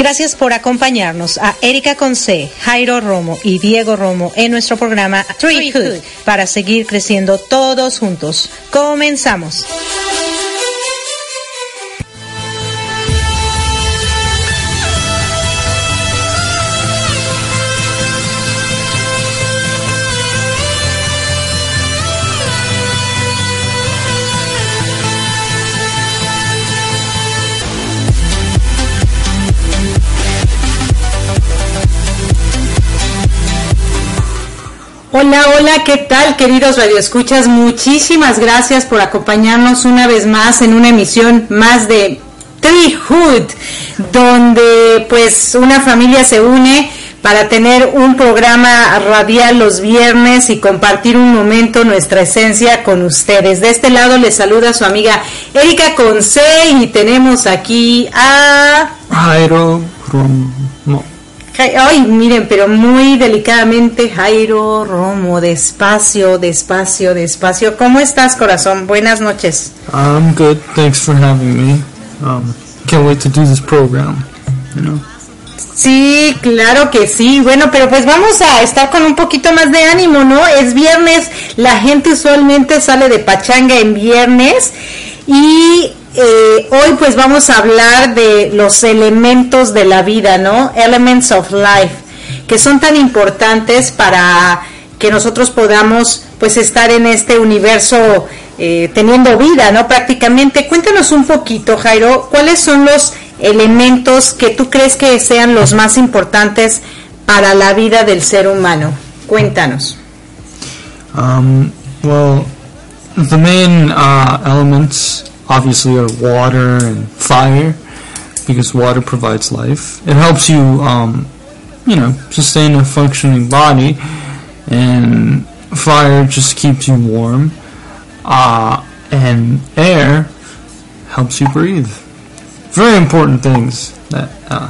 Gracias por acompañarnos a Erika Conce, Jairo Romo y Diego Romo en nuestro programa Tree para seguir creciendo todos juntos. Comenzamos. Hola, hola, ¿qué tal queridos radioescuchas? Muchísimas gracias por acompañarnos una vez más en una emisión más de Treehood, donde pues una familia se une para tener un programa radial los viernes y compartir un momento nuestra esencia con ustedes. De este lado les saluda su amiga Erika Conce y tenemos aquí a Jairo Ay, miren, pero muy delicadamente, Jairo Romo, despacio, despacio, despacio. ¿Cómo estás, corazón? Buenas noches. I'm good. Thanks for having me. Um, can't wait to do this program. You know. Sí, claro que sí. Bueno, pero pues vamos a estar con un poquito más de ánimo, ¿no? Es viernes, la gente usualmente sale de pachanga en viernes y eh, hoy pues vamos a hablar de los elementos de la vida, ¿no? Elements of life, que son tan importantes para que nosotros podamos pues estar en este universo eh, teniendo vida, ¿no? Prácticamente. Cuéntanos un poquito, Jairo, ¿cuáles son los elementos que tú crees que sean los más importantes para la vida del ser humano? Cuéntanos. Um, well, the main uh, elements obviously are water and fire because water provides life. It helps you, um, you know, sustain a functioning body, and fire just keeps you warm. Uh, and air helps you breathe. Very important things that uh,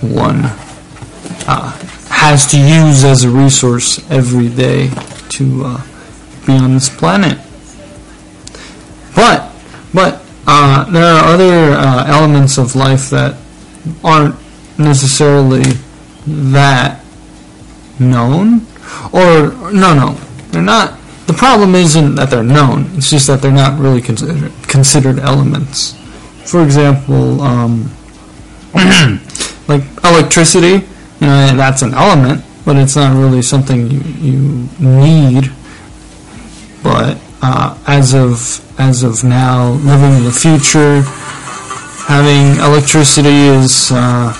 one uh, has to use as a resource every day to uh, be on this planet. But but uh, there are other uh, elements of life that aren't necessarily that known. Or, no, no, they're not. The problem isn't that they're known, it's just that they're not really considered, considered elements. For example, um, like electricity, you know, that's an element, but it's not really something you, you need. But uh, as of as of now, living in the future, having electricity is, uh,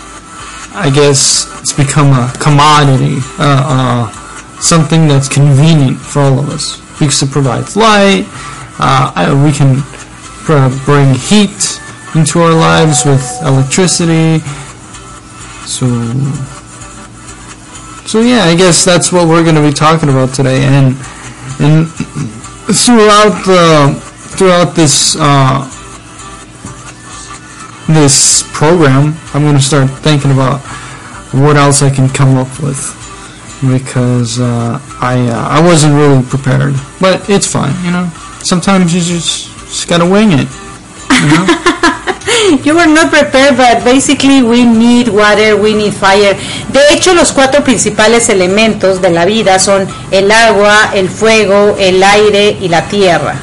I guess, it's become a commodity, uh, uh something that's convenient for all of us because it provides light. Uh, we can bring heat into our lives with electricity. So, so yeah, I guess that's what we're going to be talking about today, and and throughout the throughout this uh, this program, I'm going to start thinking about what else I can come up with because uh, I uh, I wasn't really prepared, but it's fine, you know. Sometimes you just, just gotta wing it. You know? You were not prepared, but basically we need water, we need fire. De hecho, los cuatro principales elementos de la vida son el agua, el fuego, el aire y la tierra.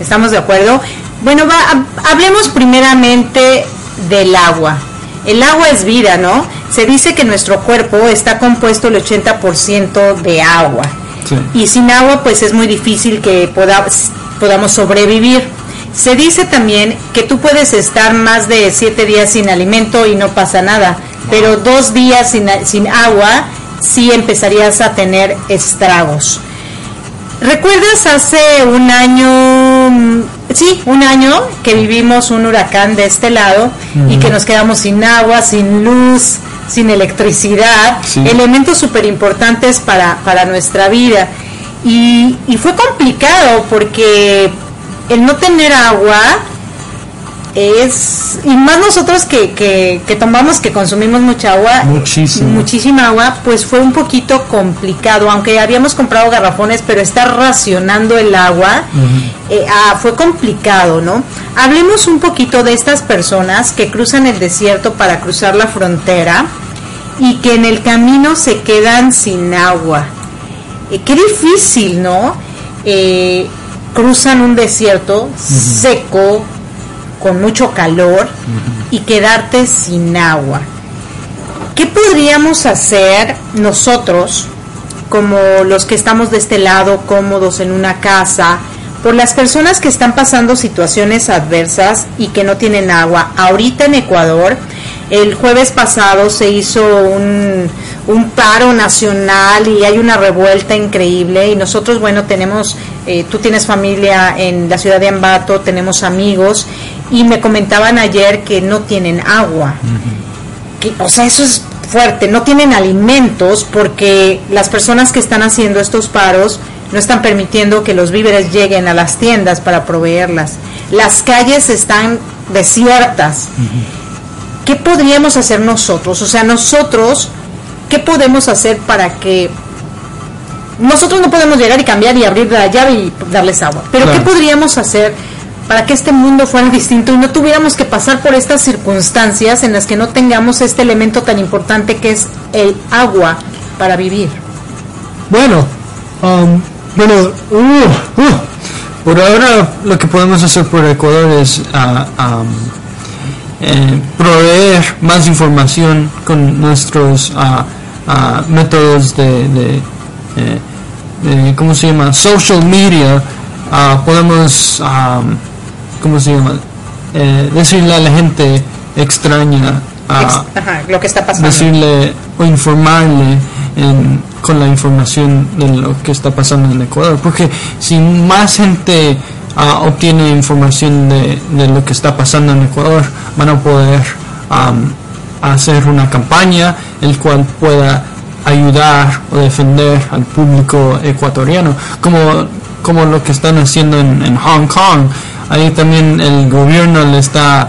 ¿Estamos de acuerdo? Bueno, va, hab- hablemos primeramente del agua. El agua es vida, ¿no? Se dice que nuestro cuerpo está compuesto el 80% de agua. Sí. Y sin agua, pues es muy difícil que poda- podamos sobrevivir. Se dice también que tú puedes estar más de siete días sin alimento y no pasa nada, pero dos días sin, sin agua sí empezarías a tener estragos. ¿Recuerdas hace un año, mm, sí, un año que vivimos un huracán de este lado y que nos quedamos sin agua, sin luz, sin electricidad, Sí. elementos súper importantes para, para nuestra vida? Y, y fue complicado porque el no tener agua es, y más nosotros que, que, que tomamos, que consumimos mucha agua, Muchísimo. muchísima agua, pues fue un poquito complicado, aunque habíamos comprado garrafones, pero estar racionando el agua eh, ah, fue complicado, ¿no? Hablemos un poquito de estas personas que cruzan el desierto para cruzar la frontera y que en el camino se quedan sin agua. Eh, qué difícil, ¿no? Eh, cruzan un desierto seco, con mucho calor y quedarte sin agua. ¿Qué podríamos hacer nosotros, como los que estamos de este lado, cómodos en una casa, por las personas que están pasando situaciones adversas y que no tienen agua? Ahorita en Ecuador, el jueves pasado se hizo un, un paro nacional y hay una revuelta increíble y nosotros, bueno, tenemos, eh, tú tienes familia en la ciudad de Ambato, tenemos amigos y me comentaban ayer que no tienen agua. Que, o sea, eso es fuerte, no tienen alimentos porque las personas que están haciendo estos paros no están permitiendo que los víveres lleguen a las tiendas para proveerlas. Las calles están desiertas. ¿Qué podríamos hacer nosotros? O sea, nosotros, ¿qué podemos hacer para que... Nosotros no podemos llegar y cambiar y abrir la llave y darles agua, pero Claro. ¿qué podríamos hacer para que este mundo fuera distinto y no tuviéramos que pasar por estas circunstancias en las que no tengamos este elemento tan importante que es el agua para vivir? Bueno, um, bueno, uh, uh, por ahora lo que podemos hacer por Ecuador es um, eh, proveer más información con nuestros ah, ah, métodos de, de, eh, de- ¿cómo se llama? Social media. Ah, podemos, um, ¿cómo se llama? Eh, decirle a la gente extraña. Ex- ajá, lo que está pasando. decirle o informarle en- con la información de lo que está pasando en Ecuador. Porque si más gente ah, obtiene información de, lo que está pasando en Ecuador, van a poder hacer una campaña el cual pueda ayudar o defender al público ecuatoriano, como, como lo que están haciendo en, Hong Kong. Ahí también el gobierno le está,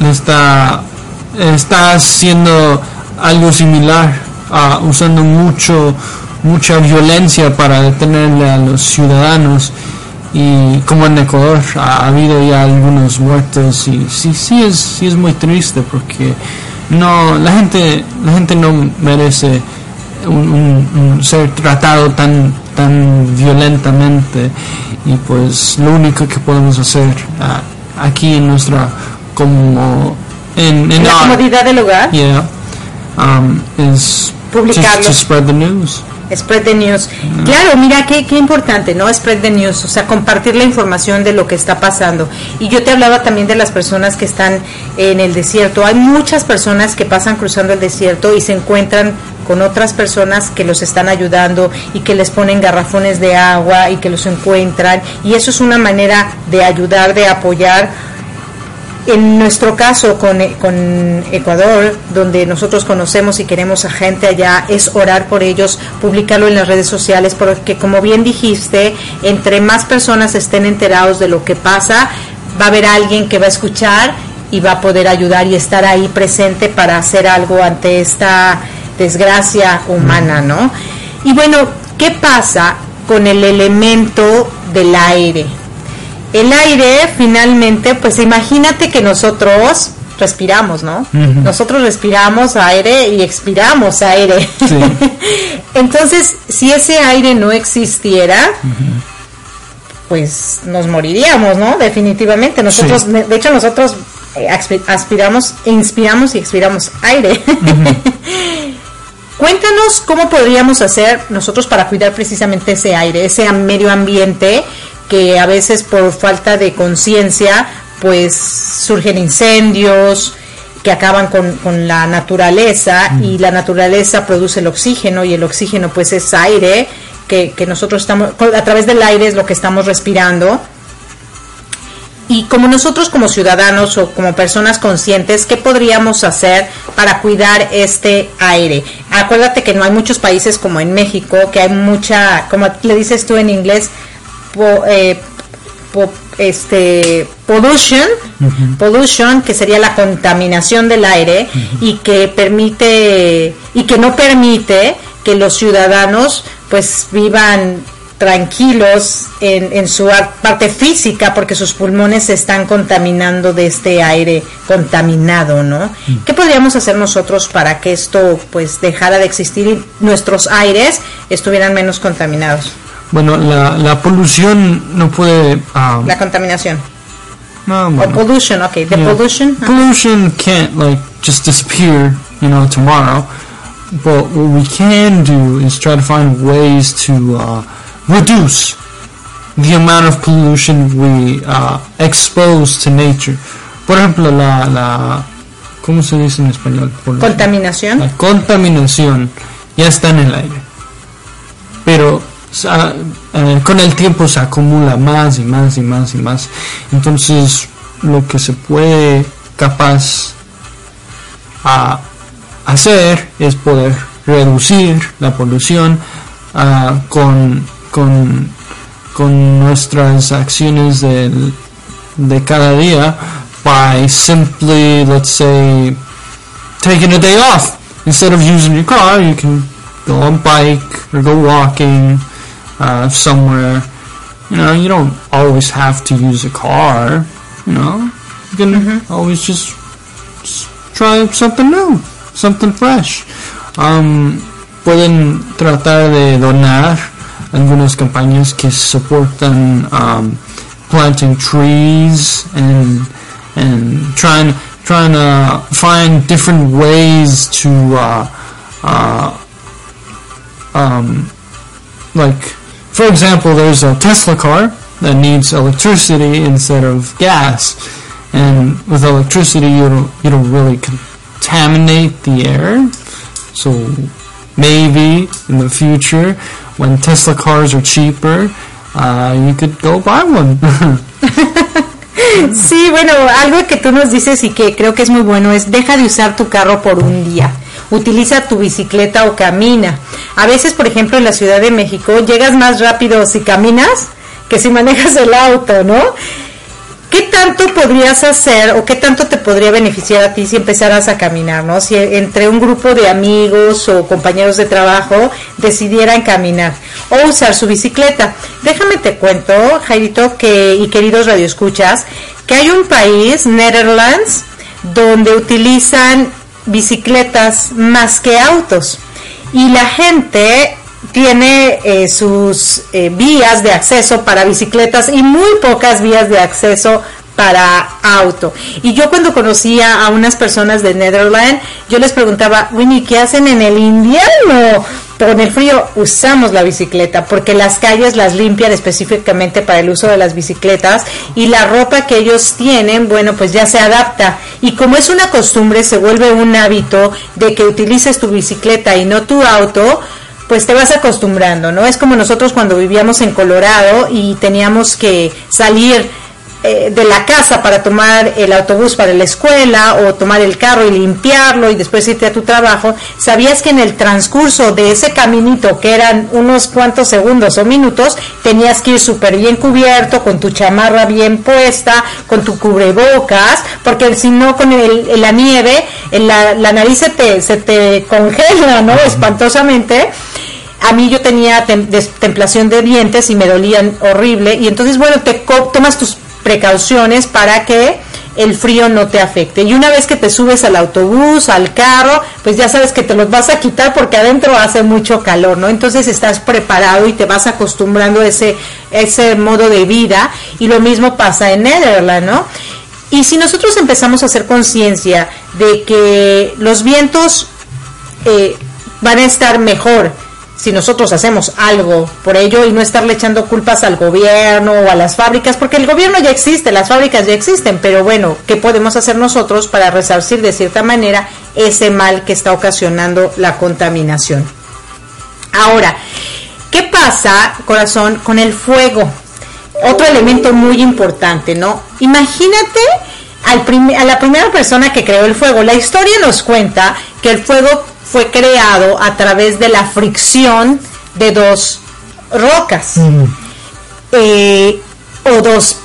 le está está haciendo algo similar, ah, usando mucho mucha violencia para detenerle a los ciudadanos y como en Ecuador ha habido ya algunos muertos y sí sí es sí es muy triste porque no la gente la gente no merece un, un- un ser tratado tan tan violentamente. Y pues lo único que podemos hacer ah, aquí en nuestra como en, En la comodidad del hogar, yeah um, is Publicarlo. just to spread the news spread the news. Claro, mira qué, qué importante, ¿no? Spread the news, o sea, compartir la información de lo que está pasando. Y yo te hablaba también de las personas que están en el desierto. Hay muchas personas que pasan cruzando el desierto y se encuentran con otras personas que los están ayudando y que les ponen garrafones de agua y que los encuentran. Y eso es una manera de ayudar, de apoyar en nuestro caso con, con, Ecuador, donde nosotros conocemos y queremos a gente allá, es orar por ellos, publicarlo en las redes sociales, porque como bien dijiste, entre más personas estén enterados de lo que pasa, va a haber alguien que va a escuchar y va a poder ayudar y estar ahí presente para hacer algo ante esta desgracia humana, ¿no? Y bueno, ¿qué pasa con el elemento del aire? El aire finalmente, pues imagínate que nosotros respiramos, ¿no? Nosotros respiramos aire y expiramos aire. Entonces, si ese aire no existiera, pues nos moriríamos, ¿no? Definitivamente. Nosotros, de hecho, nosotros eh, aspiramos, inspiramos y expiramos aire. Cuéntanos cómo podríamos hacer nosotros para cuidar precisamente ese aire, ese medio ambiente que a veces por falta de conciencia pues surgen incendios que acaban con, la naturaleza y la naturaleza produce el oxígeno y el oxígeno pues es aire que, que nosotros estamos, a través del aire es lo que estamos respirando y como nosotros como ciudadanos o como personas conscientes, ¿qué podríamos hacer para cuidar este aire? Acuérdate que no hay muchos países como en México, que hay mucha, como le dices tú en inglés, eh, este pollution, pollution que sería la contaminación del aire y que permite y que no permite que los ciudadanos pues vivan tranquilos en, en, su parte física porque sus pulmones se están contaminando de este aire contaminado, ¿no? Mm. ¿Qué podríamos hacer nosotros para que esto pues dejara de existir y nuestros aires estuvieran menos contaminados? Bueno, la, la polución no puede... Um, la contaminación. No, bueno. pollution, okay. The pollution. Pollution can't like just disappear, you know, tomorrow. But what we can do is try to find ways to uh, reduce the amount of pollution we uh, expose to nature. Por ejemplo, la, la ¿cómo se dice en español? Contaminación. La contaminación ya está en el aire. Pero eh, con el tiempo se acumula más y más y más y más. Entonces, lo que se puede capaz a hacer es poder reducir la polución uh, con con, con nuestras acciones de, de cada día by simply, let's say, taking a day off. Instead of using your car, you can go on bike or go walking uh, somewhere. You know, you don't always have to use a car. You know, you can mm-hmm. always just, just, try something new, something fresh. Um, pueden tratar de donar algunas campañas que soportan um, planting trees and and trying trying to find different ways to uh, uh, um, like for example there's a Tesla car that needs electricity instead of gas and with electricity you don't you don't really contaminate the air so maybe in the future when Tesla cars are cheaper, uh, you could go buy one. sí, bueno, algo que tú nos dices y que creo que es muy bueno es deja de usar tu carro por un día. Utiliza tu bicicleta o camina. A veces, por ejemplo, en la Ciudad de México llegas más rápido si caminas que si manejas el auto, ¿no? ¿Qué tanto podrías hacer o qué tanto te podría beneficiar a ti si empezaras a caminar, ¿no? Si entre un grupo de amigos o compañeros de trabajo decidieran caminar o usar su bicicleta. Déjame te cuento, Jairito, que, y queridos radioescuchas, que hay un país, Netherlands, donde utilizan bicicletas más que autos. Y la gente tiene eh, sus eh, vías de acceso para bicicletas y muy pocas vías de acceso para auto. Y yo cuando conocía a unas personas de Netherlands, yo les preguntaba, Winnie, ¿qué hacen en el invierno? Con el frío usamos la bicicleta porque las calles las limpian específicamente para el uso de las bicicletas y la ropa que ellos tienen, bueno, pues ya se adapta. Y como es una costumbre, se vuelve un hábito de que utilices tu bicicleta y no tu auto, pues te vas acostumbrando, ¿no? Es como nosotros cuando vivíamos en Colorado y teníamos que salir eh, de la casa para tomar el autobús para la escuela o tomar el carro y limpiarlo y después irte a tu trabajo, sabías que en el transcurso de ese caminito, que eran unos cuantos segundos o minutos, tenías que ir súper bien cubierto, con tu chamarra bien puesta, con tu cubrebocas, porque si no con el, la nieve, la, la, nariz se te, se te congela, ¿no? Espantosamente. A mí yo tenía templación de dientes y me dolían horrible. Y entonces bueno te tomas tus precauciones para que el frío no te afecte. Y una vez que te subes al autobús, al carro, pues ya sabes que te los vas a quitar porque adentro hace mucho calor, ¿no? Entonces estás preparado y te vas acostumbrando a ese, ese modo de vida. Y lo mismo pasa en Netherlands, ¿no? Y si nosotros empezamos a hacer conciencia de que los vientos eh, van a estar mejor, si nosotros hacemos algo por ello y no estarle echando culpas al gobierno o a las fábricas, porque el gobierno ya existe, las fábricas ya existen, pero bueno, ¿qué podemos hacer nosotros para resarcir de cierta manera ese mal que está ocasionando la contaminación? Ahora, ¿qué pasa, corazón, con el fuego? Otro elemento muy importante, ¿no? Imagínate al a la primera persona que creó el fuego. La historia nos cuenta que el fuego fue creado a través de la fricción de dos rocas eh, o dos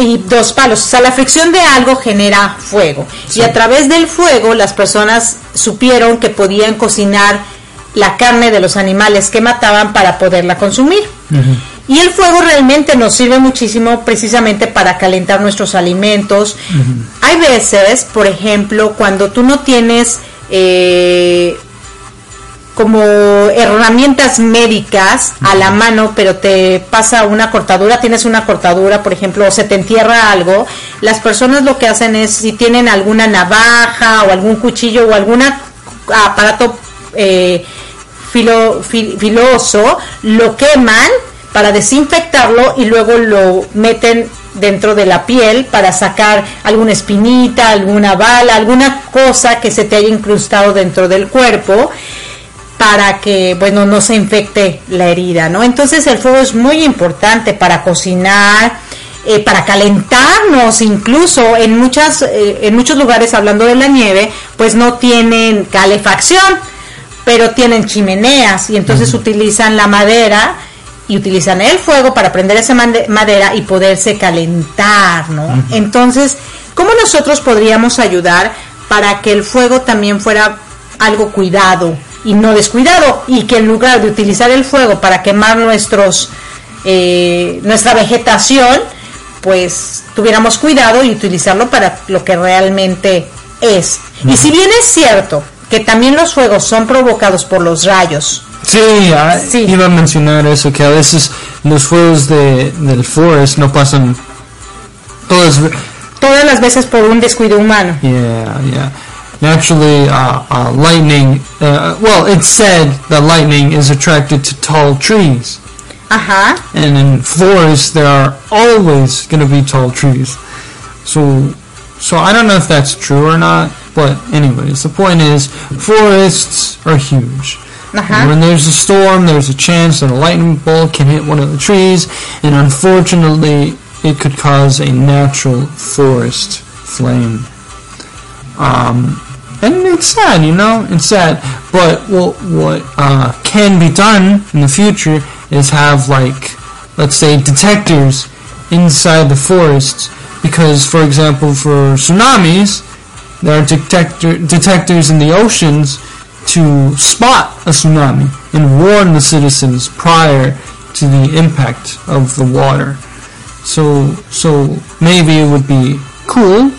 y dos palos. O sea, la fricción de algo genera fuego. Y a través del fuego las personas supieron que podían cocinar la carne de los animales que mataban para poderla consumir. Y el fuego realmente nos sirve muchísimo precisamente para calentar nuestros alimentos. Hay veces, por ejemplo, cuando tú no tienes eh, como herramientas médicas a la mano, pero te pasa una cortadura, tienes una cortadura, por ejemplo, o se te entierra algo, las personas lo que hacen es, si tienen alguna navaja o algún cuchillo o algún aparato eh, filo, filoso, lo queman para desinfectarlo y luego lo meten dentro de la piel para sacar alguna espinita, alguna bala, alguna cosa que se te haya incrustado dentro del cuerpo para que, bueno, no se infecte la herida, ¿no? Entonces el fuego es muy importante para cocinar, eh, para calentarnos, incluso en muchas, eh, en muchos lugares, hablando de la nieve, pues no tienen calefacción, pero tienen chimeneas y entonces utilizan la madera y utilizan el fuego para prender esa madera y poderse calentar, ¿no? Entonces, ¿cómo nosotros podríamos ayudar para que el fuego también fuera algo cuidado? Y no descuidado y que en lugar de utilizar el fuego para quemar nuestros eh, nuestra vegetación pues tuviéramos cuidado y utilizarlo para lo que realmente es y si bien es cierto que también los fuegos son provocados por los rayos Sí, iba a mencionar eso, que a veces los fuegos de, del forest no pasan todas, todas las veces por un descuido humano. Yeah, yeah. Naturally uh, uh, lightning uh, well it's said that lightning is attracted to tall trees. Uh-huh. And in forests there are always going to be tall trees. So so i don't know if that's true or not but anyways the point is forests are huge. Uh-huh. when there's a storm there's a chance that a lightning bolt can hit one of the trees and unfortunately it could cause a natural forest flame. Um, and it's sad, you know, it's sad. But what what uh, can be done in the future is have like, let's say, detectors inside the forests, because, for example, for tsunamis, there are detector detectors in the oceans to spot a tsunami and warn the citizens prior to the impact of the water. So so maybe it would be cool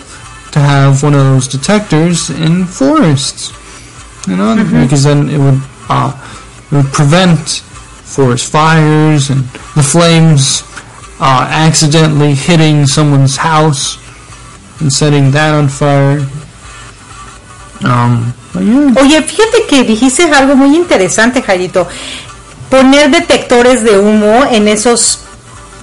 to have one of those detectors in forests. You know, mm-hmm. because then it would uh, it would prevent forest fires and the flames uh, accidentally hitting someone's house and setting that on fire. Um, yeah. Oye, fíjate que dijiste algo muy interesante, Jairito. Poner detectores de humo en esos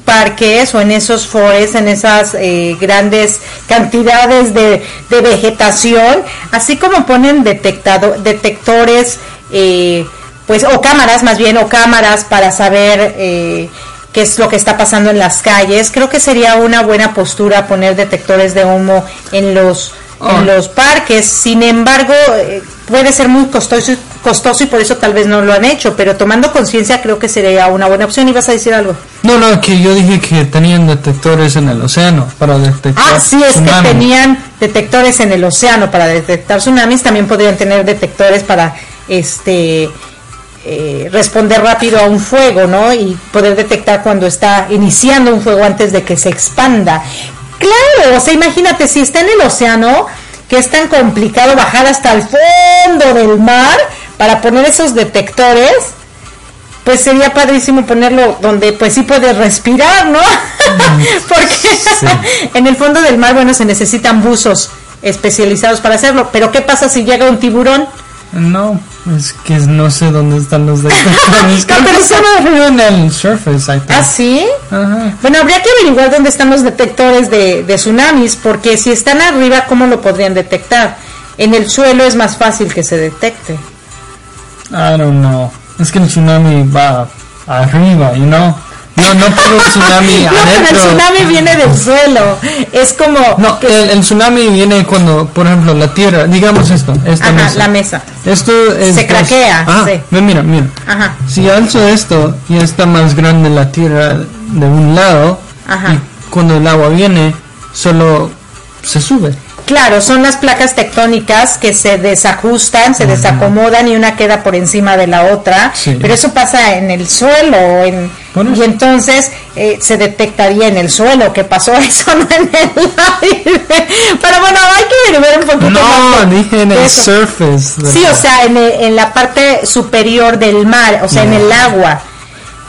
parques o en esos forests, en esas eh, grandes cantidades de, vegetación, así como ponen detectado, detectores, eh, pues, o cámaras más bien, o cámaras para saber eh, qué es lo que está pasando en las calles. Creo que sería una buena postura poner detectores de humo en los en Ah. los parques. Sin embargo, eh, puede ser muy costoso, costoso y por eso tal vez no lo han hecho, pero tomando conciencia creo que sería una buena opción. ¿Y vas a decir algo? No, no, que yo dije que tenían detectores en el océano para detectar Ah, sí, es que tenían detectores en el océano para detectar tsunamis, también podrían tener detectores para este eh, responder rápido a un fuego, ¿no? Y poder detectar cuando está iniciando un fuego antes de que se expanda. Claro, o sea, imagínate si está en el océano, que es tan complicado bajar hasta el fondo del mar para poner esos detectores, pues sería padrísimo ponerlo donde pues sí puedes respirar, ¿no? Porque en el fondo del mar, bueno, se necesitan buzos especializados para hacerlo, pero ¿qué pasa si llega un tiburón? No, es que no sé dónde están los detectores. No, pero en el surface, I think. ¿Ah, sí? Ajá. Bueno, habría que averiguar dónde están los detectores de, de tsunamis, porque si están arriba, ¿cómo lo podrían detectar? En el suelo es más fácil que se detecte. I don't know. Es que el tsunami va arriba, you know. No, no puedo tsunami No, pero el tsunami viene del suelo. Es como... No, el, el tsunami viene cuando, por ejemplo, la tierra, digamos esto, esta Ajá, mesa. la mesa. Esto es Se craquea, Ah, sí. mira, mira. Ajá. Si alzo esto, ya está más grande la tierra de un lado. Ajá. Y cuando el agua viene, solo se sube. Claro, son las placas tectónicas que se desajustan, se desacomodan y una queda por encima de la otra, Sí. pero eso pasa en el suelo en, y entonces eh, se detectaría en el suelo que pasó eso, no en el aire. Pero bueno, hay que ver un poquito No, más de- dije en el surface. Sí, o sea, en, el- en la parte superior del mar, o sea, en el agua.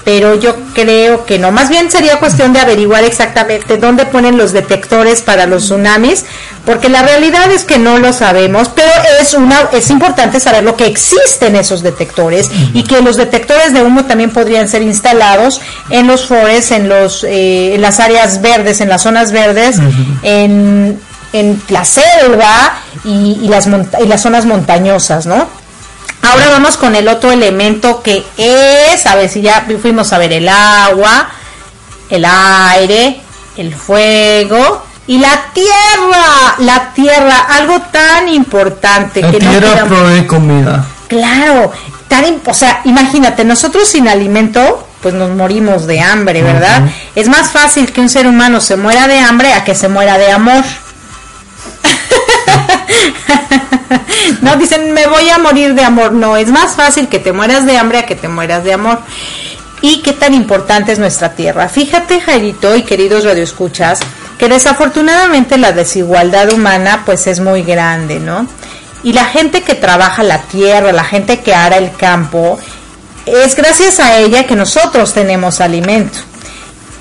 Pero yo creo que no. Más bien sería cuestión de averiguar exactamente dónde ponen los detectores para los tsunamis, porque la realidad es que no lo sabemos, pero es una es importante saber lo que existen esos detectores y que los detectores de humo también podrían ser instalados en los forests, en los eh, en las áreas verdes, en las zonas verdes, en en la selva y, y las monta- y las zonas montañosas, ¿no? Ahora vamos con el otro elemento que es, a ver si ya fuimos a ver el agua, el aire, el fuego y la tierra, la tierra, algo tan importante La que no tierra queramos- provee comida. Claro, tan, o sea, imagínate, nosotros sin alimento, pues nos morimos de hambre, ¿verdad? Es más fácil que un ser humano se muera de hambre a que se muera de amor. no dicen, me voy a morir de amor. No, es más fácil que te mueras de hambre a que te mueras de amor. Y qué tan importante es nuestra tierra. Fíjate, Jairito y queridos radioescuchas, que desafortunadamente la desigualdad humana pues es muy grande, ¿no? Y la gente que trabaja la tierra, la gente que ara el campo, es gracias a ella que nosotros tenemos alimento.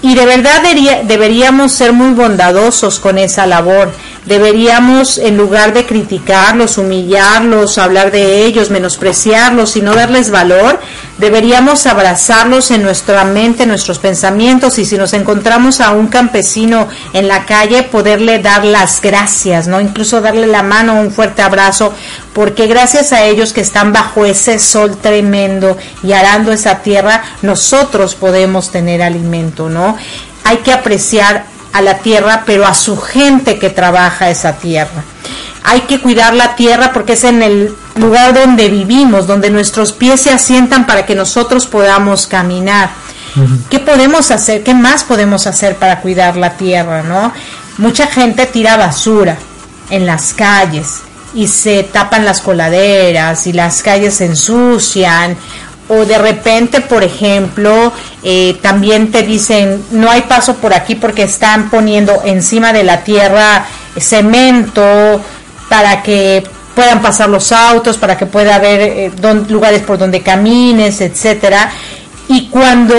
Y de verdad debería- deberíamos ser muy bondadosos con esa labor. Deberíamos, en lugar de criticarlos, humillarlos, hablar de ellos, menospreciarlos y no darles valor, deberíamos abrazarlos en nuestra mente, en nuestros pensamientos y si nos encontramos a un campesino en la calle, poderle dar las gracias, ¿no? Incluso darle la mano, un fuerte abrazo, porque gracias a ellos que están bajo ese sol tremendo y arando esa tierra, nosotros podemos tener alimento, ¿no? Hay que apreciar a la tierra, pero a su gente que trabaja esa tierra. Hay que cuidar la tierra porque es en el lugar donde vivimos, donde nuestros pies se asientan para que nosotros podamos caminar. ¿Qué podemos hacer? ¿Qué más podemos hacer para cuidar la tierra, no? Mucha gente tira basura en las calles y se tapan las coladeras y las calles se ensucian o de repente, por ejemplo, eh, también te dicen no hay paso por aquí porque están poniendo encima de la tierra cemento para que puedan pasar los autos, para que pueda haber eh, don- lugares por donde camines, etcétera. Y cuando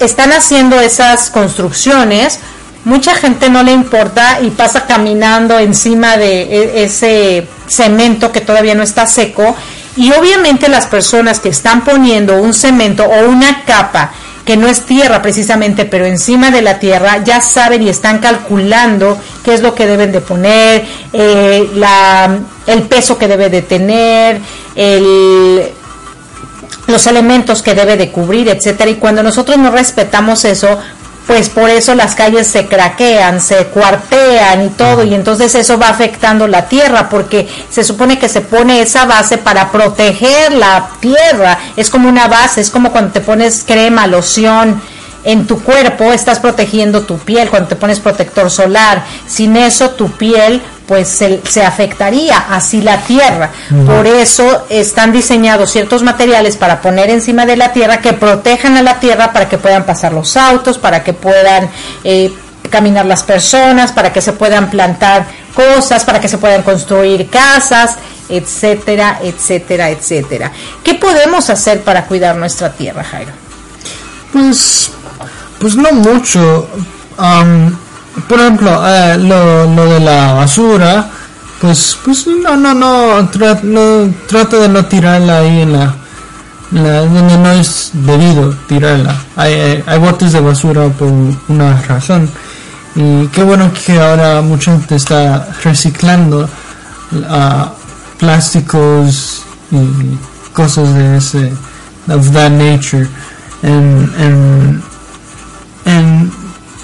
están haciendo esas construcciones, mucha gente no le importa y pasa caminando encima de e- ese cemento que todavía no está seco. Y obviamente las personas que están poniendo un cemento o una capa que no es tierra precisamente, pero encima de la tierra, ya saben y están calculando qué es lo que deben de poner, eh, la, el peso que debe de tener, el, los elementos que debe de cubrir, etcétera. Y cuando nosotros no respetamos eso, pues por eso las calles se craquean, se cuartean y todo, y entonces eso va afectando la tierra, porque se supone que se pone esa base para proteger la tierra, es como una base, es como cuando te pones crema, loción, en tu cuerpo estás protegiendo tu piel cuando te pones protector solar. Sin eso tu piel pues se, afectaría, así la tierra. Por eso están diseñados ciertos materiales para poner encima de la tierra que protejan a la tierra para que puedan pasar los autos, para que puedan eh, caminar las personas, para que se puedan plantar cosas, para que se puedan construir casas, etcétera, etcétera, etcétera. ¿Qué podemos hacer para cuidar nuestra tierra, Jairo? Pues, pues no mucho. Por ejemplo, eh, lo, lo, de la basura, pues, pues no, no, no, no, trata de no tirarla ahí en la, donde no es debido tirarla. Hay, hay, botes de basura por una razón. Y qué bueno que ahora mucha gente está reciclando uh, plásticos y cosas de ese, of that nature. And, and, and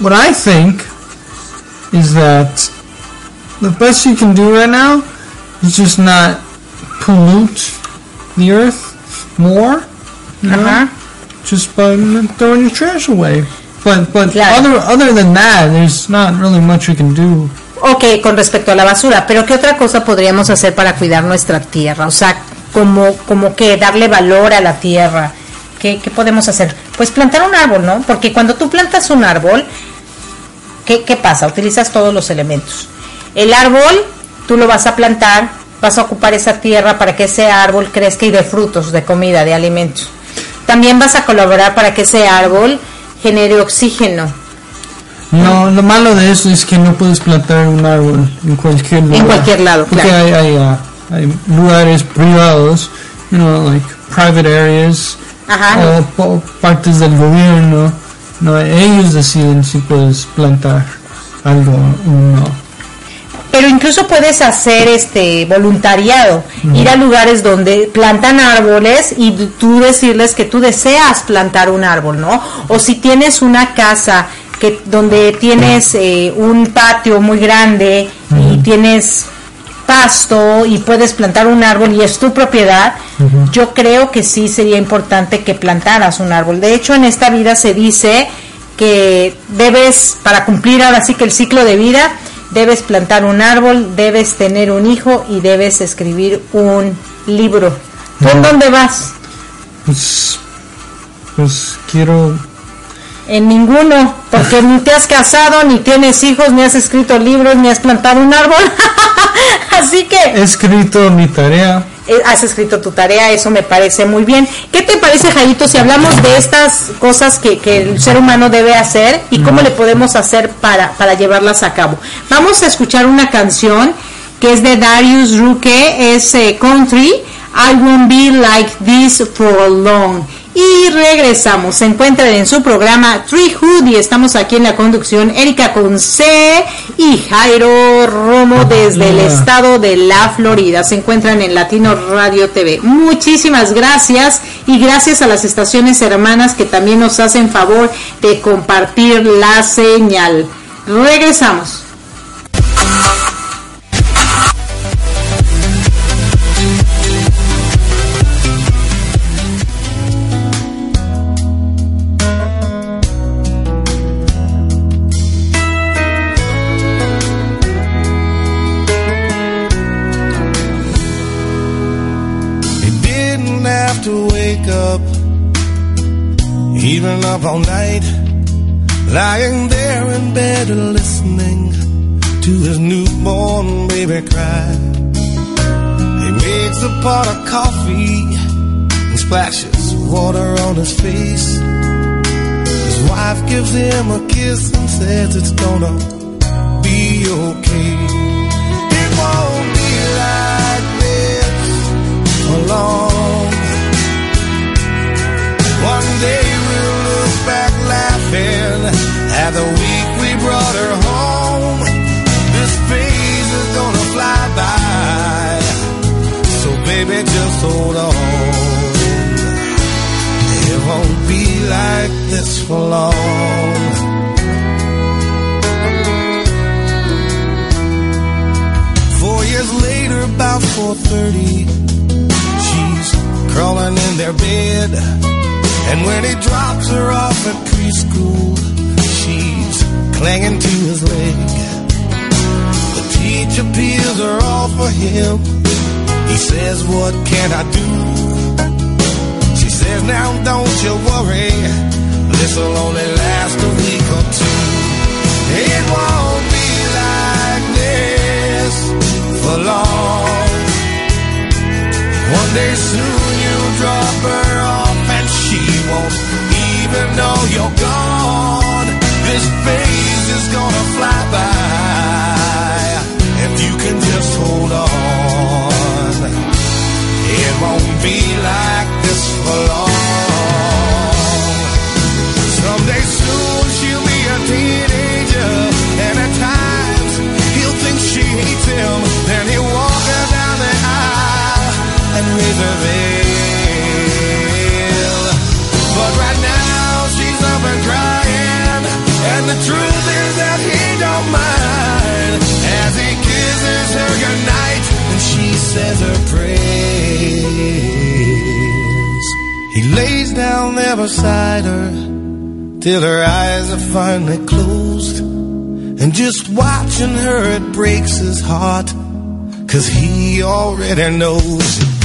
what I think is that the best you can do right now is just not pollute the earth more. You know? Uh-huh. Just by throwing your trash away. But, but claro. other, other than that, there's not really much we can do. Ok, con respecto a la basura, pero ¿qué otra cosa podríamos hacer para cuidar nuestra tierra? O sea, como, como que darle valor a la tierra, ¿Qué, podemos hacer? Pues plantar un árbol, ¿no? Porque cuando tú plantas un árbol, ¿qué, ¿qué pasa? Utilizas todos los elementos. El árbol, tú lo vas a plantar, vas a ocupar esa tierra para que ese árbol crezca y dé frutos de comida, de alimentos. También vas a colaborar para que ese árbol genere oxígeno. No, lo malo de eso es que no puedes plantar un árbol en cualquier lugar. En cualquier lado, Porque hay, hay, uh, hay lugares privados, you know, like private areas, o partes del gobierno, no, ellos deciden si puedes plantar algo o no. Pero incluso puedes hacer este voluntariado, ir a lugares donde plantan árboles y tú decirles que tú deseas plantar un árbol, ¿no? O si tienes una casa que donde tienes eh, un patio muy grande y tienes pasto y puedes plantar un árbol y es tu propiedad, yo creo que sí sería importante que plantaras un árbol. De hecho, en esta vida se dice que debes, para cumplir ahora sí que el ciclo de vida, debes plantar un árbol, debes tener un hijo y debes escribir un libro. ¿Tú en dónde vas? Pues, pues quiero en ninguno, porque ni te has casado, ni tienes hijos, ni has escrito libros, ni has plantado un árbol. Así que... He escrito mi tarea. Eh, has escrito tu tarea, eso me parece muy bien. ¿Qué te parece, Jaito, si hablamos de estas cosas que, el ser humano debe hacer y cómo le podemos hacer para, para llevarlas a cabo? Vamos a escuchar una canción que es de Darius Ruke, es eh, Country, I won't be like this for long. Y regresamos. Se encuentran en su programa Treehood y estamos aquí en la conducción Erika Conce y Jairo Romo desde el estado de la Florida. Se encuentran en Latino Radio TV. Muchísimas gracias y gracias a las estaciones hermanas que también nos hacen favor de compartir la señal. Regresamos. Even up all night, lying there in bed listening to his newborn baby cry. He makes a pot of coffee and splashes water on his face. His wife gives him a kiss and says it's gonna be okay. It won't be like this for long. At the week we brought her home. This phase is gonna fly by, so baby, just hold on. It won't be like this for long. Four years later, about 4.30, she's crawling in their bed. And when he drops her off at preschool, clinging to his leg. The teacher peels her off for him. He says, what can I do? She says, now don't you worry. This'll only last a week or two. It won't be like this for long. One day soon you'll drop her off and she won't even know you're gone. This is gonna fly by if you can just hold on. It won't be like this for long. Someday soon she'll be a teenager, and at times he'll think she hates him. Then he'll walk her down the aisle and raise her veil. But right now she's up and crying, and the truth her and she says her prayers. He lays down there beside her till her eyes are finally closed. And just watching her, it breaks his heart, cause he already knows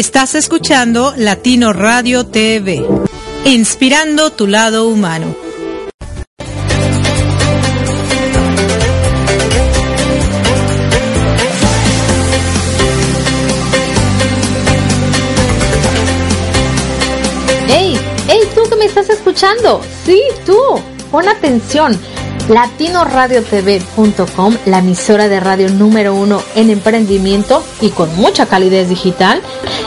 Estás escuchando Latino Radio TV, inspirando tu lado humano. ¡Ey! ¡Ey, tú que me estás escuchando! Sí, tú. Pon atención. latinoradiotv.com, la emisora de radio número uno en emprendimiento y con mucha calidez digital,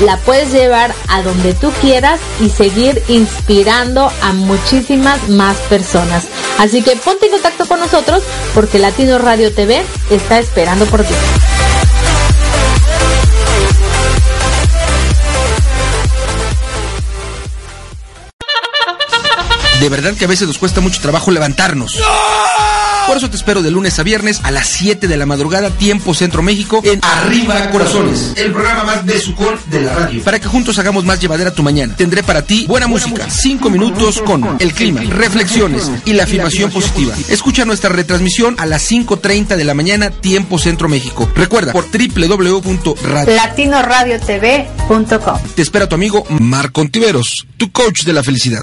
la puedes llevar a donde tú quieras y seguir inspirando a muchísimas más personas. Así que ponte en contacto con nosotros porque Latino Radio TV está esperando por ti. De verdad que a veces nos cuesta mucho trabajo levantarnos. Por eso te espero de lunes a viernes a las 7 de la madrugada, tiempo Centro México, en Arriba Corazones, el programa más besucón de la radio. Para que juntos hagamos más llevadera tu mañana. Tendré para ti buena, música, 5 minutos con el clima, reflexiones y la afirmación positiva. Escucha nuestra retransmisión a las 5.30 de la mañana, tiempo Centro México. Recuerda, por www.radio. latinoradiotv.com. Te espera tu amigo Marco Ontiveros, tu coach de la felicidad.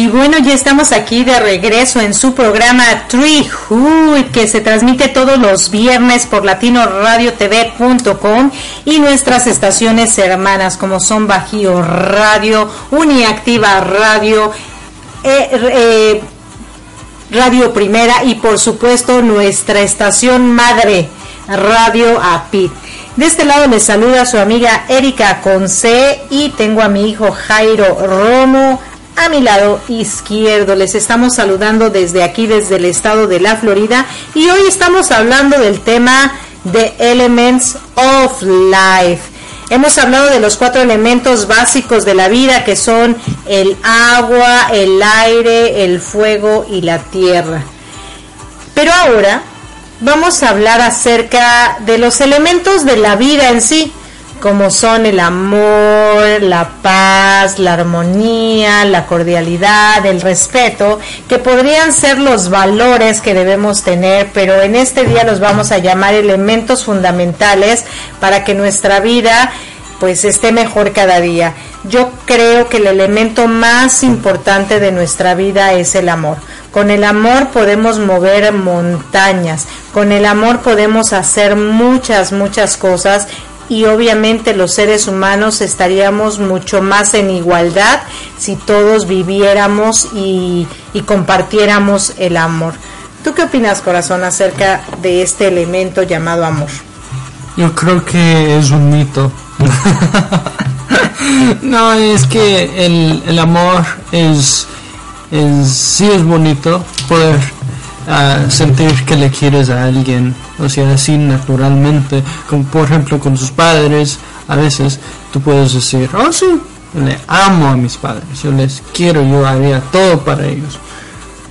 Y bueno, ya estamos aquí de regreso en su programa Treehood, que se transmite todos los viernes por latinoradiotv.com y nuestras estaciones hermanas como son Bajío Radio, Uniactiva Radio, eh, eh, Radio Primera y por supuesto nuestra estación madre, Radio APIT. De este lado les saluda su amiga Erika Conce y tengo a mi hijo Jairo Romo a mi lado izquierdo. Les estamos saludando desde aquí, desde el estado de la Florida y hoy estamos hablando del tema de Elements of Life. Hemos hablado de los cuatro elementos básicos de la vida que son el agua, el aire, el fuego y la tierra. Pero ahora vamos a hablar acerca de los elementos de la vida en sí, como son el amor, la paz, la armonía, la cordialidad, el respeto, que podrían ser los valores que debemos tener, pero en este día los vamos a llamar elementos fundamentales para que nuestra vida pues esté mejor cada día. Yo creo que el elemento más importante de nuestra vida es el amor. Con el amor podemos mover montañas, con el amor podemos hacer muchas, muchas cosas y obviamente los seres humanos estaríamos mucho más en igualdad si todos viviéramos y, compartiéramos el amor. ¿Tú qué opinas, corazón, acerca de este elemento llamado amor? Yo creo que es un mito. no, es que el, el amor es sí es bonito poder ah, sentir que le quieres a alguien, o sea, así naturalmente, como por ejemplo con sus padres, a veces tú puedes decir, oh sí, le amo a mis padres, yo les quiero, yo haría todo para ellos.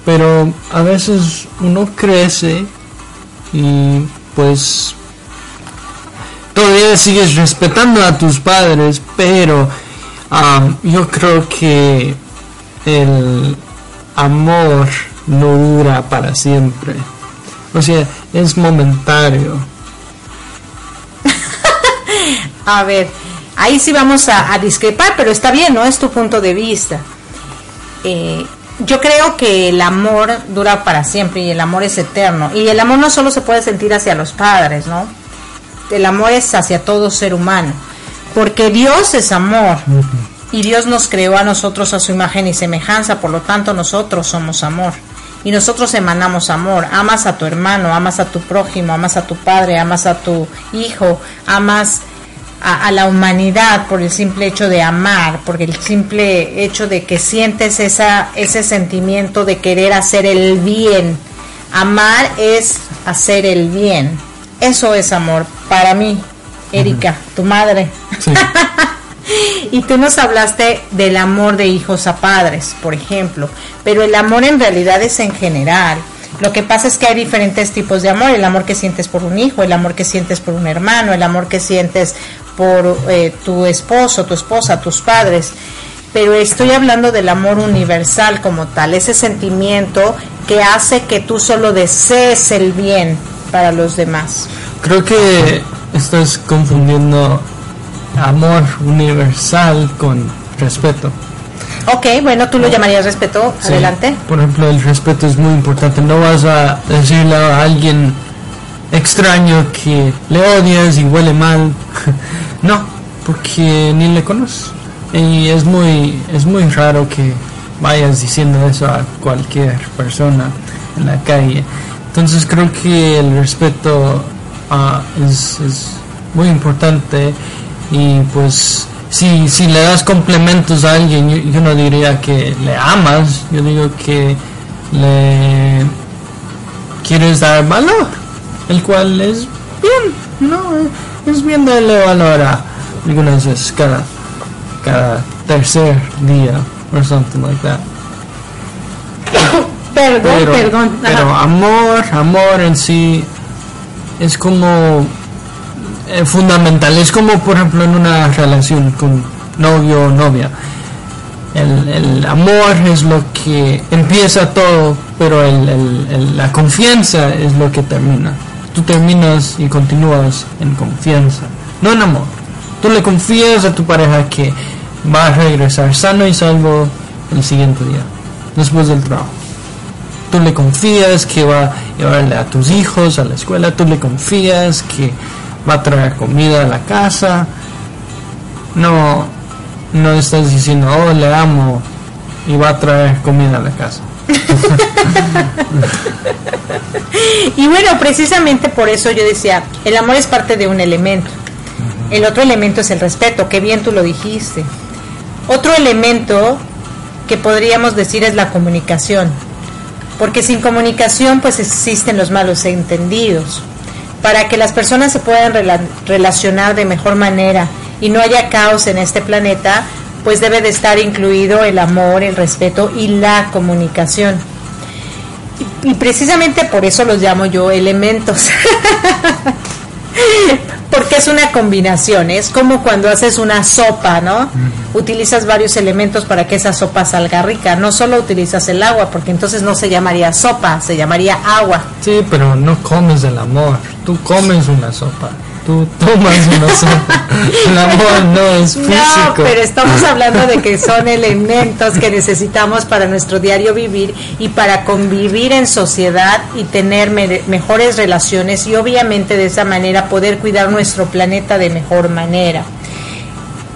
Pero a veces uno crece y pues todavía sigues respetando a tus padres, pero ah, yo creo que el amor no dura para siempre. O sea, es momentario. a ver, ahí sí vamos a, discrepar, pero está bien, ¿no? Es tu punto de vista. Eh, yo creo que el amor dura para siempre y el amor es eterno. Y el amor no solo se puede sentir hacia los padres, ¿no? El amor es hacia todo ser humano. Porque Dios es amor y Dios nos creó a nosotros a su imagen y semejanza, por lo tanto nosotros somos amor. Y nosotros emanamos amor, amas a tu hermano, amas a tu prójimo, amas a tu padre, amas a tu hijo, amas a, la humanidad por el simple hecho de amar, porque el simple hecho de que sientes esa, ese sentimiento de querer hacer el bien. Amar es hacer el bien. Eso es amor para mí, Erika, tu madre. Y tú nos hablaste del amor de hijos a padres, por ejemplo, pero el amor en realidad es en general. Lo que pasa es que hay diferentes tipos de amor, el amor que sientes por un hijo, el amor que sientes por un hermano, el amor que sientes por eh, tu esposo, tu esposa, tus padres. Pero estoy hablando del amor universal como tal, ese sentimiento que hace que tú solo desees el bien para los demás. Creo que estás confundiendo amor universal con respeto. Ok, bueno, tú lo llamarías respeto. Adelante. Por ejemplo, el respeto es muy importante. No vas a decirle a alguien extraño que le odias y huele mal. no, porque ni le conoces. Y es muy, es muy raro que vayas diciendo eso a cualquier persona en la calle. Entonces creo que el respeto ah, es, es muy importante y pues si, si le das complementos a alguien, yo, no diría que le amas, yo digo que le quieres dar valor, el cual es bien, ¿no? Es bien darle valor a algunas veces cada, cada tercer día o something like that. Perdón, perdón. Pero amor, amor en sí es como eh, fundamental. Es como, por ejemplo, en una relación con novio o novia. El, amor es lo que empieza todo, pero la confianza es lo que termina. Tú terminas y continúas en confianza, no en amor. Tú le confías a tu pareja que va a regresar sano y salvo el siguiente día. después del trabajo. Tú le confías que va a llevarle a tus hijos a la escuela, tú le confías que va a traer comida a la casa. No, no estás diciendo, oh, le amo y va a traer comida a la casa. Y bueno, precisamente por eso yo decía, el amor es parte de un elemento. El otro elemento es el respeto, que bien tú lo dijiste. Otro elemento que podríamos decir es la comunicación, porque sin comunicación pues existen los malos entendidos. Para que las personas se puedan rela- relacionar de mejor manera y no haya caos en este planeta, pues debe de estar incluido el amor, el respeto y la comunicación. Y precisamente por eso los llamo yo elementos. Porque es una combinación, es como cuando haces una sopa, ¿no? Utilizas varios elementos para que esa sopa salga rica, no solo utilizas el agua, porque entonces no se llamaría sopa, se llamaría agua. Sí, pero no comes el amor. Tú comes una sopa. Tú tomas una sopa. El amor no es físico. No, pero estamos hablando de que son elementos que necesitamos para nuestro diario vivir y para convivir en sociedad y tener me- mejores relaciones y obviamente de esa manera poder cuidar nuestro planeta de mejor manera.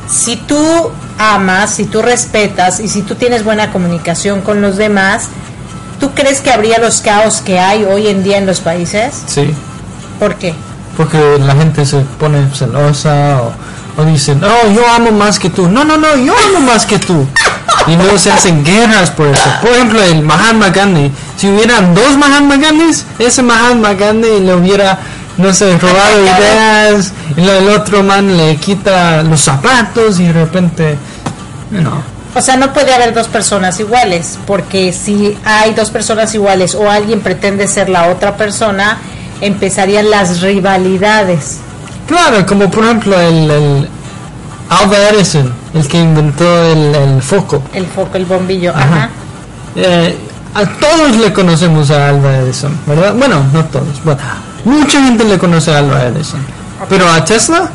Si tú amas, si tú respetas y si tú tienes buena comunicación con los demás, ¿tú crees que habría los caos que hay hoy en día en los países? Sí, ¿Por qué? Porque la gente se pone celosa o, o dicen, oh, yo amo más que tú. No, no, no, yo amo más que tú. Y luego se hacen guerras por eso. Por ejemplo, el Mahatma Gandhi. Si hubieran dos Mahatma Gandhis, ese Mahatma Gandhi le hubiera, no sé, robado ideas. Y el otro man le quita los zapatos y de repente, no. O sea, no puede haber dos personas iguales, porque si hay dos personas iguales o alguien pretende ser la otra persona, empezarían las rivalidades. Claro, como por ejemplo el, el Alva Edison, el que inventó el, el foco. El foco, el bombillo, ajá. Eh, a todos le conocemos a Alva Edison, ¿verdad? Bueno, no todos. Bueno, mucha gente le conoce a Alva Edison. Pero a Tesla,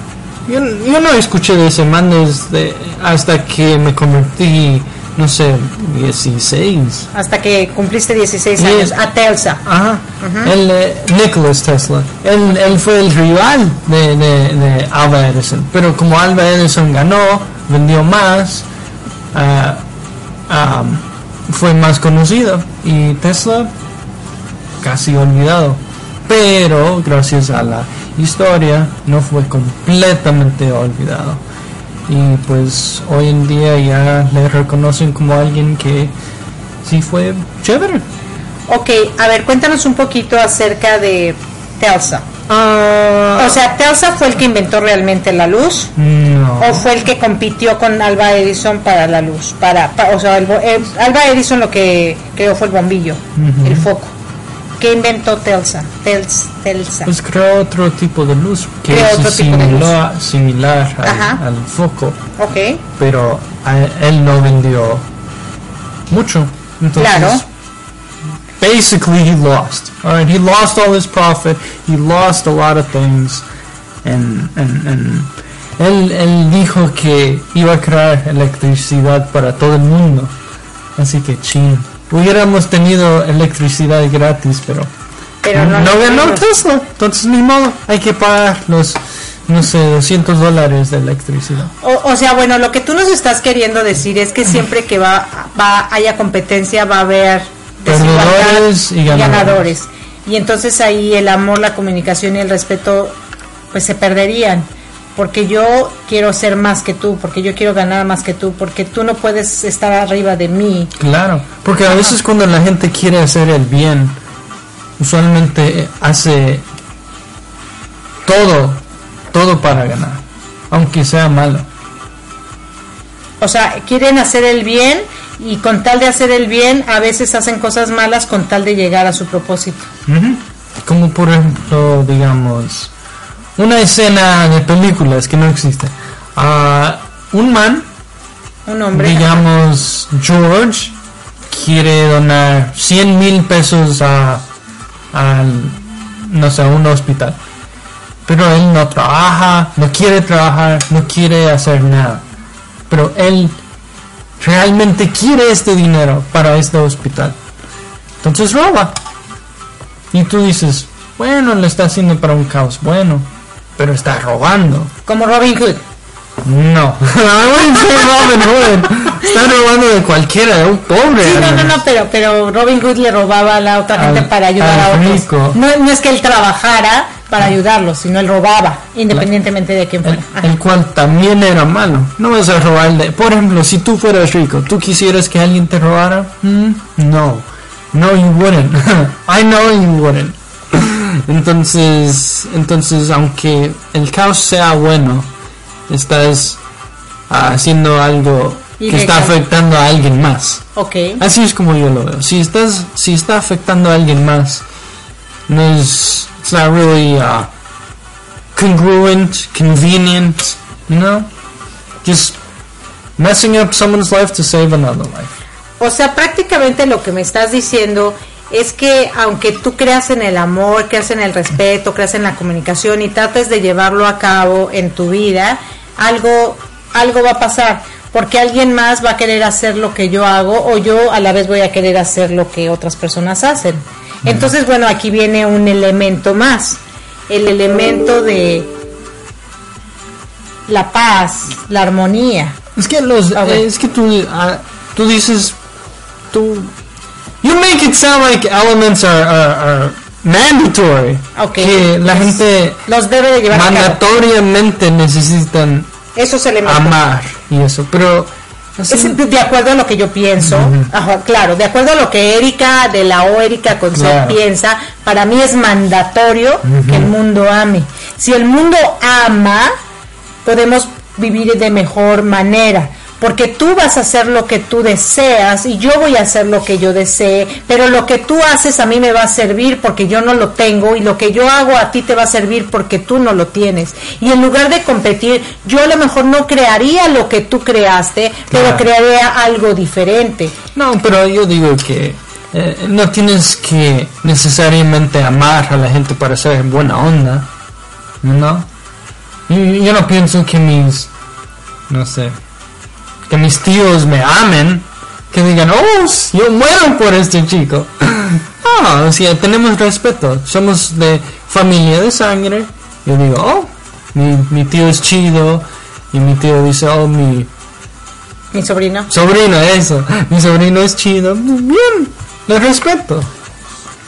yo, yo no escuché de ese man desde hasta que me convertí, no sé, 16. Hasta que cumpliste 16 Sí. años, a Telsa. Ajá. El eh, Nicholas Tesla. Él, él fue el rival de, de, de Alva Edison. Pero como Alva Edison ganó, vendió más, ah, ah, fue más conocido. Y Tesla casi olvidado. Pero gracias a la historia no fue completamente olvidado. Y pues hoy en día ya le reconocen como alguien que sí fue chévere. Ok, a ver, cuéntanos un poquito acerca de Telsa. Ah, O sea, Telsa fue el que inventó realmente la luz. no. ¿O fue el que compitió con Alba Edison para la luz? Para, pa- o sea, el bo- eh, Alba Edison lo que creó fue el bombillo, el foco. ¿Qué inventó Telsa? Tels, Telsa. Pues creó otro tipo de luz que Creó es similar, al, al foco, ok, pero a- él no vendió mucho. Entonces, Claro. basically he lost. All right, he lost all his profit. He lost a lot of things, and and and él él dijo que iba a crear electricidad para todo el mundo. Así que chin. Hubiéramos tenido electricidad gratis, pero pero no. no ganó. Tesla. Entonces ni modo, hay que pagar los no sé 200 dólares de electricidad. O, o sea, bueno, lo que tú nos estás queriendo decir es que siempre que va, va haya competencia va a haber Perdedores y ganadores. Y entonces ahí el amor, la comunicación y el respeto pues se perderían. Porque yo quiero ser más que tú, porque yo quiero ganar más que tú, porque tú no puedes estar arriba de mí. Claro, porque a veces cuando la gente quiere hacer el bien, usualmente hace todo, todo para ganar, aunque sea malo. O sea, quieren hacer el bien y con tal de hacer el bien a veces hacen cosas malas con tal de llegar a su propósito. Como por ejemplo, digamos, una escena de películas que no existe. Ah, un man, Un hombre. digamos George, quiere donar 100 mil pesos a, no sé, a un hospital. Pero él no trabaja, no quiere trabajar, no quiere hacer nada. Pero él realmente quiere este dinero para este hospital. Entonces roba. Y tú dices, bueno, le está haciendo para un caos bueno, pero está robando. Como Robin Hood. No, say Robin Hood. Está robando de cualquiera, de un pobre. Sí, no, no, no, pero, pero Robin Hood le robaba a la otra gente para ayudar a otros. rico. No, no es que él trabajara para ayudarlos, sino él robaba, independientemente de quién fuera. El cual también era malo. No vas a robar de... Por ejemplo, si tú fueras rico, ¿tú quisieras que alguien te robara? Mm, No. No, you wouldn't. I know you wouldn't. Entonces, entonces, aunque el caos sea bueno, estás ah, haciendo algo que está afectando a alguien más. Ok. Así es como yo lo veo. Si estás, si está afectando a alguien más, no es, it's not really uh, congruent, convenient, you know? Just messing up someone's life to save another life. O sea, prácticamente lo que me estás diciendo es que aunque tú creas en el amor, creas en el respeto, creas en la comunicación y trates de llevarlo a cabo en tu vida, algo, algo va a pasar. Porque alguien más va a querer hacer lo que yo hago o yo a la vez voy a querer hacer lo que otras personas hacen. Entonces, bueno, aquí viene un elemento más. El elemento de la paz, la armonía. Es que los, es que tú, ah, tú dices, tú, you make it sound like elements are, are, are mandatory. Ok. Que la gente Los debe de llevar a cabo. mandatoriamente necesitan Esos elementos. amar y eso, pero así- Es de acuerdo a lo que yo pienso, Ajá, claro, de acuerdo a lo que Erika de la O Erika Claro. piensa, para mí es mandatorio que el mundo ame. Si el mundo ama, podemos vivir de mejor manera. Porque tú vas a hacer lo que tú deseas y yo voy a hacer lo que yo desee, pero lo que tú haces a mí me va a servir porque yo no lo tengo y lo que yo hago a ti te va a servir porque tú no lo tienes. Y en lugar de competir, yo a lo mejor no crearía lo que tú creaste, pero crearía algo diferente. No, pero yo digo que eh, no tienes que necesariamente amar a la gente para ser buena onda, ¿no? Yo, yo no pienso que mis, no sé, que mis tíos me amen, que digan, oh, yo muero por este chico. No, o sea, tenemos respeto, somos de familia de sangre. Yo digo, oh, mi, mi tío es chido, y mi tío dice, oh, mi, Mi sobrino. Sobrino, eso. Mi sobrino es chido. Bien, le respeto.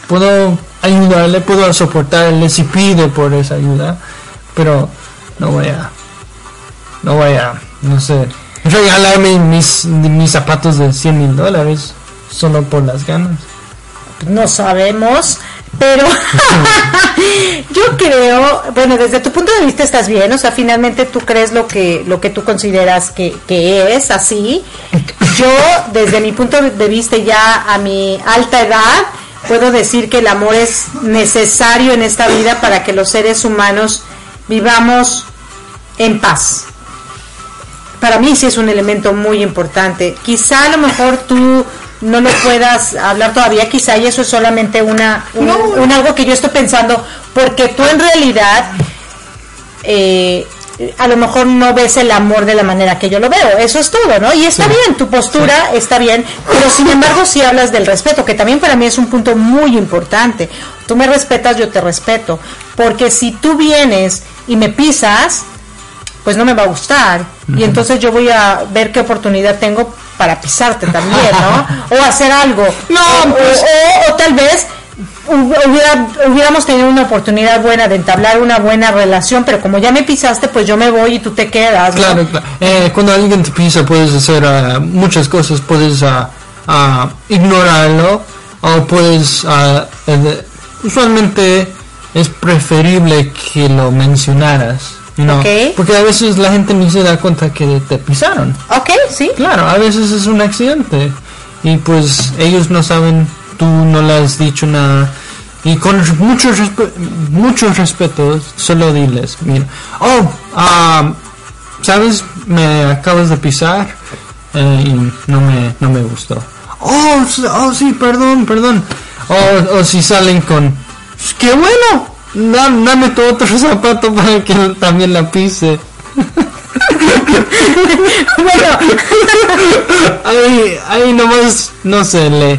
Puedo ayudarle, puedo soportarle si pide por esa ayuda, pero no voy a, no voy a, no sé, regalarme mis, mis zapatos de 100 mil dólares solo por las ganas. no sabemos, pero yo creo, bueno, desde tu punto de vista estás bien, o sea, finalmente tú crees lo que lo que tú consideras que, que es así. Yo, desde mi punto de vista ya a mi alta edad, puedo decir que el amor es necesario en esta vida para que los seres humanos vivamos en paz para mí sí es un elemento muy importante. Quizá a lo mejor tú no lo puedas hablar todavía, quizá y eso es solamente una un, un algo que yo estoy pensando, porque tú en realidad eh, a lo mejor no ves el amor de la manera que yo lo veo, eso es todo, ¿no? Y está bien, tu postura está bien, pero sin embargo si hablas del respeto, que también para mí es un punto muy importante. Tú me respetas, yo te respeto, porque si tú vienes y me pisas, pues no me va a gustar. Y entonces yo voy a ver qué oportunidad tengo para pisarte también, ¿no? O hacer algo. No, o, pues- o- o tal vez hu- hubiera- hubiéramos tenido una oportunidad buena de entablar una buena relación, pero como ya me pisaste, pues yo me voy y tú te quedas. ¿no? Claro, claro. Eh, cuando alguien te pisa puedes hacer ah, muchas cosas, puedes ah, ignorarlo o puedes, eh, usualmente es preferible que lo mencionaras, ¿no? Porque a veces la gente ni se da cuenta que te pisaron. Ok, sí. Claro, a veces es un accidente y pues ellos no saben, tú no le has dicho nada y con mucho respe- mucho respeto solo diles, mira, oh, ah, sabes, me acabas de pisar eh, y no me no me gustó. Oh, oh sí, perdón, perdón. O, o si salen con, qué bueno, da- dame tu otro zapato para que también la pise. Bueno, nomás, no sé, le,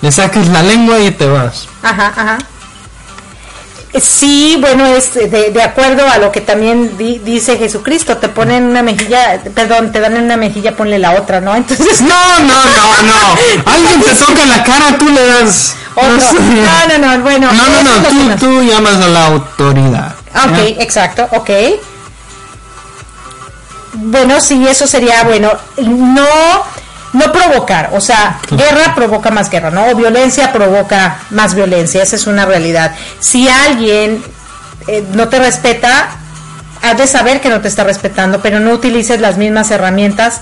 le sacas la lengua y te vas. Ajá, ajá. Sí, bueno, es de, de acuerdo a lo que también di- dice Jesucristo, te ponen una mejilla, perdón, te dan en una mejilla, ponle la otra, ¿no? Entonces, No, no, no, no. Alguien te toca la cara, tú le das. otro. no sé. No, no, no, bueno. No, no, no, tú, tú llamas a la autoridad. Ok, exacto, ok. Bueno, sí, eso sería bueno. No, no provocar, o sea, guerra provoca más guerra, ¿no? O violencia provoca más violencia, esa es una realidad. Si alguien eh, no te respeta, has de saber que no te está respetando, pero no utilices las mismas herramientas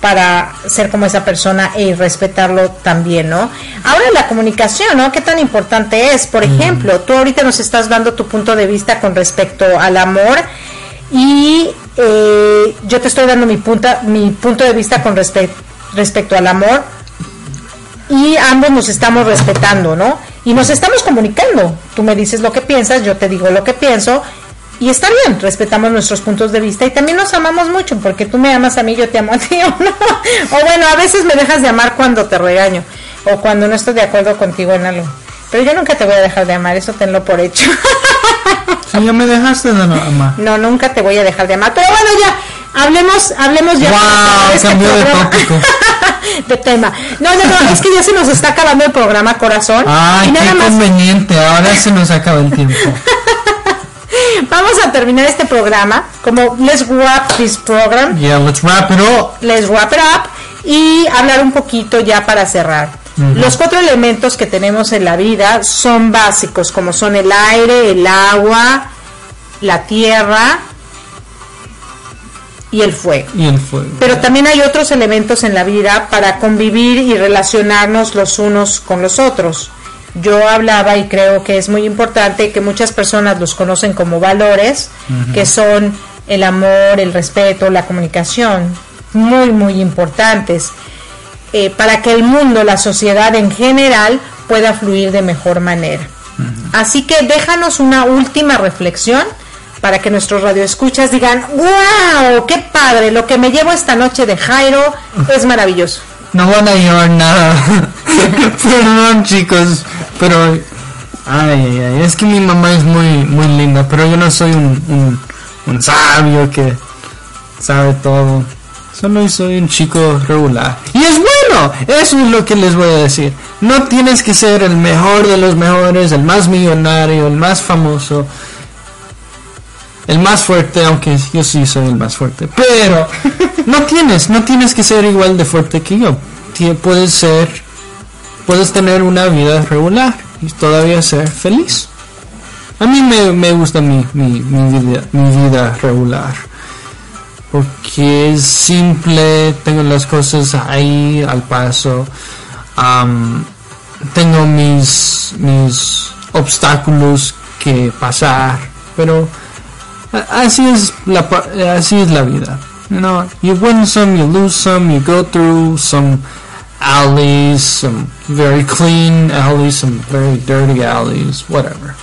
para ser como esa persona y respetarlo también, ¿no? Ahora la comunicación, ¿no? ¿Qué tan importante es? Por ejemplo, tú ahorita nos estás dando tu punto de vista con respecto al amor y eh, yo te estoy dando mi, punta, mi punto de vista con respe- respecto al amor y ambos nos estamos respetando, ¿no? Y nos estamos comunicando. Tú me dices lo que piensas, yo te digo lo que pienso. Y está bien, respetamos nuestros puntos de vista y también nos amamos mucho, porque tú me amas a mí, yo te amo a ti, ¿o no? O bueno, a veces me dejas de amar cuando te regaño, o cuando no estoy de acuerdo contigo en algo. Pero yo nunca te voy a dejar de amar, eso tenlo por hecho. Sí, ya me dejaste de amar. No, nunca te voy a dejar de amar. Pero bueno, ya, hablemos, hablemos ya. Wow, este cambió de tópico. de tema. No, no, no, es que ya se nos está acabando el programa, corazón. Ay, y qué más conveniente. Ahora se nos acaba el tiempo. vamos a terminar este programa como Let's Wrap This Program. Yeah, let's wrap it up. Let's Wrap It Up y hablar un poquito ya para cerrar. Los cuatro elementos que tenemos en la vida son básicos, como son el aire, el agua, la tierra y el fuego. Y el fuego. Pero también hay otros elementos en la vida para convivir y relacionarnos los unos con los otros. Yo hablaba y creo que es muy importante que muchas personas los conocen como valores, que son el amor, el respeto, la comunicación, muy, muy importantes, eh, para que el mundo, la sociedad en general, pueda fluir de mejor manera. Así que déjanos una última reflexión para que nuestros radioescuchas digan, wow, qué padre, lo que me llevo esta noche de Jairo es maravilloso. No van a llevar nada. Perdón, chicos. Pero. Ay, ay. Es que mi mamá es muy, muy linda. Pero yo no soy un, un, un sabio que sabe todo. Solo soy un chico regular. Y es bueno. Eso es lo que les voy a decir. No tienes que ser el mejor de los mejores, el más millonario, el más famoso. El más fuerte, aunque yo sí soy el más fuerte. Pero no tienes, no tienes que ser igual de fuerte que yo. Puedes ser, puedes tener una vida regular y todavía ser feliz. A mí me, me gusta mi, mi, mi vida, mi vida regular. Porque es simple, tengo las cosas ahí al paso. am, tengo mis, mis obstáculos que pasar. Pero así es la así es la vida. You know you win some you lose some you go through some alleys some very clean alleys some very dirty alleys whatever.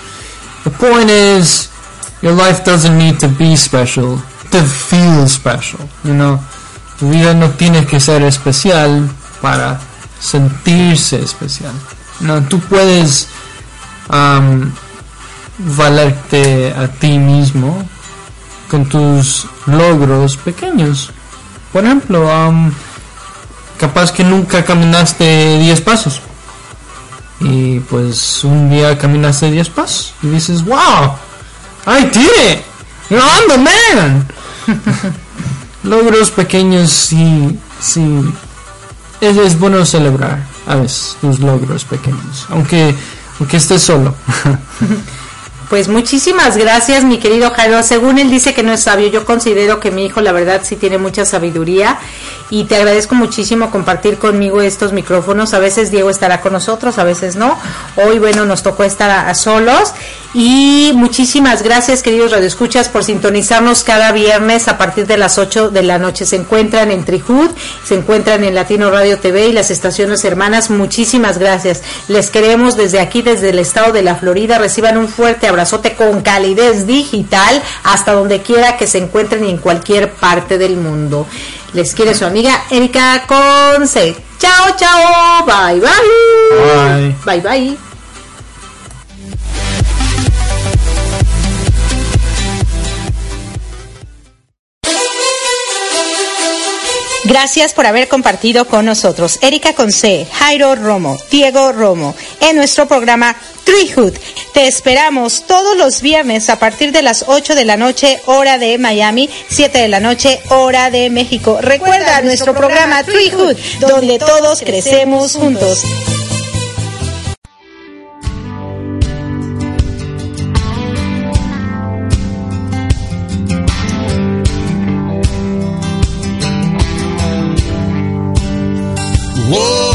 The point is your life doesn't need to be special to feel special you know. Tu vida no tiene que ser especial para sentirse especial. No tú puedes um, valerte a ti mismo con tus logros pequeños. Por ejemplo, am, capaz que nunca caminaste 10 pasos. Y pues un día caminaste 10 pasos y dices, wow, I did it. I'm the man. logros pequeños sí, sí. Es, es bueno celebrar a veces tus logros pequeños, aunque, aunque estés solo. Pues muchísimas gracias, mi querido Jairo. Según él dice que no es sabio, yo considero que mi hijo, la verdad, sí tiene mucha sabiduría y te agradezco muchísimo compartir conmigo estos micrófonos. A veces Diego estará con nosotros, a veces no. Hoy, bueno, nos tocó estar a, solos y muchísimas gracias, queridos radioescuchas, por sintonizarnos cada viernes a partir de las 8 de la noche. Se encuentran en Trihud, se encuentran en Latino Radio TV y las estaciones hermanas. Muchísimas gracias. Les queremos desde aquí, desde el estado de la Florida. Reciban un fuerte abrazote con calidez digital hasta donde quiera que se encuentren y en cualquier parte del mundo. Les quiere su amiga Erika Conce. Chao, chao. Bye, bye. Bye. Bye, bye. Gracias por haber compartido con nosotros Erika Conce, Jairo Romo, Diego Romo en nuestro programa Treehood. Te esperamos todos los viernes a partir de las 8 de la noche, hora de Miami, 7 de la noche, hora de México. Recuerda nuestro programa Treehood, donde todos crecemos juntos. Whoa,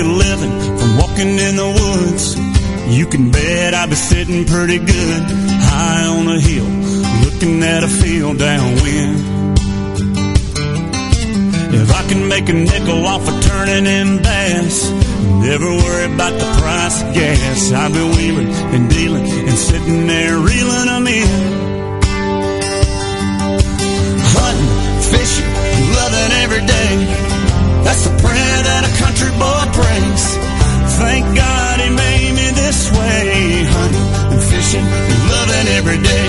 a living from walking in the woods, you can bet I'd be sitting pretty good high on a hill, looking at a field downwind. If I can make a nickel off of turning in bass, never worry about the price of gas. I've been wheeling and dealing and sitting there reeling them in. Hunting, fishing, loving every day. That's the country boy prays. Thank God he made me this way. Hunting and fishing and loving every day.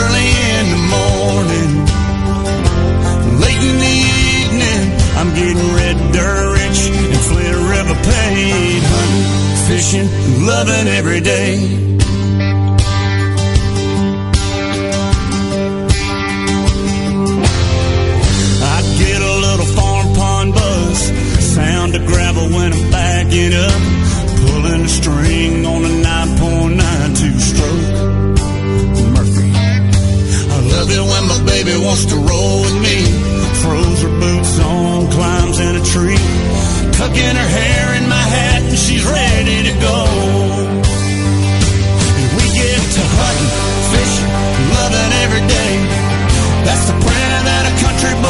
Early in the morning, late in the evening, I'm getting red dirt rich and Flint River paid. Hunting, fishing, and loving every day. When I'm backing up, pulling a string on a 9.92 stroke. Murphy. I love it when my baby wants to roll with me. Throws her boots on, climbs in a tree. Tucking her hair in my hat and she's ready to go. And we get to hunting, fishing, loving every day. That's the prayer that a country boy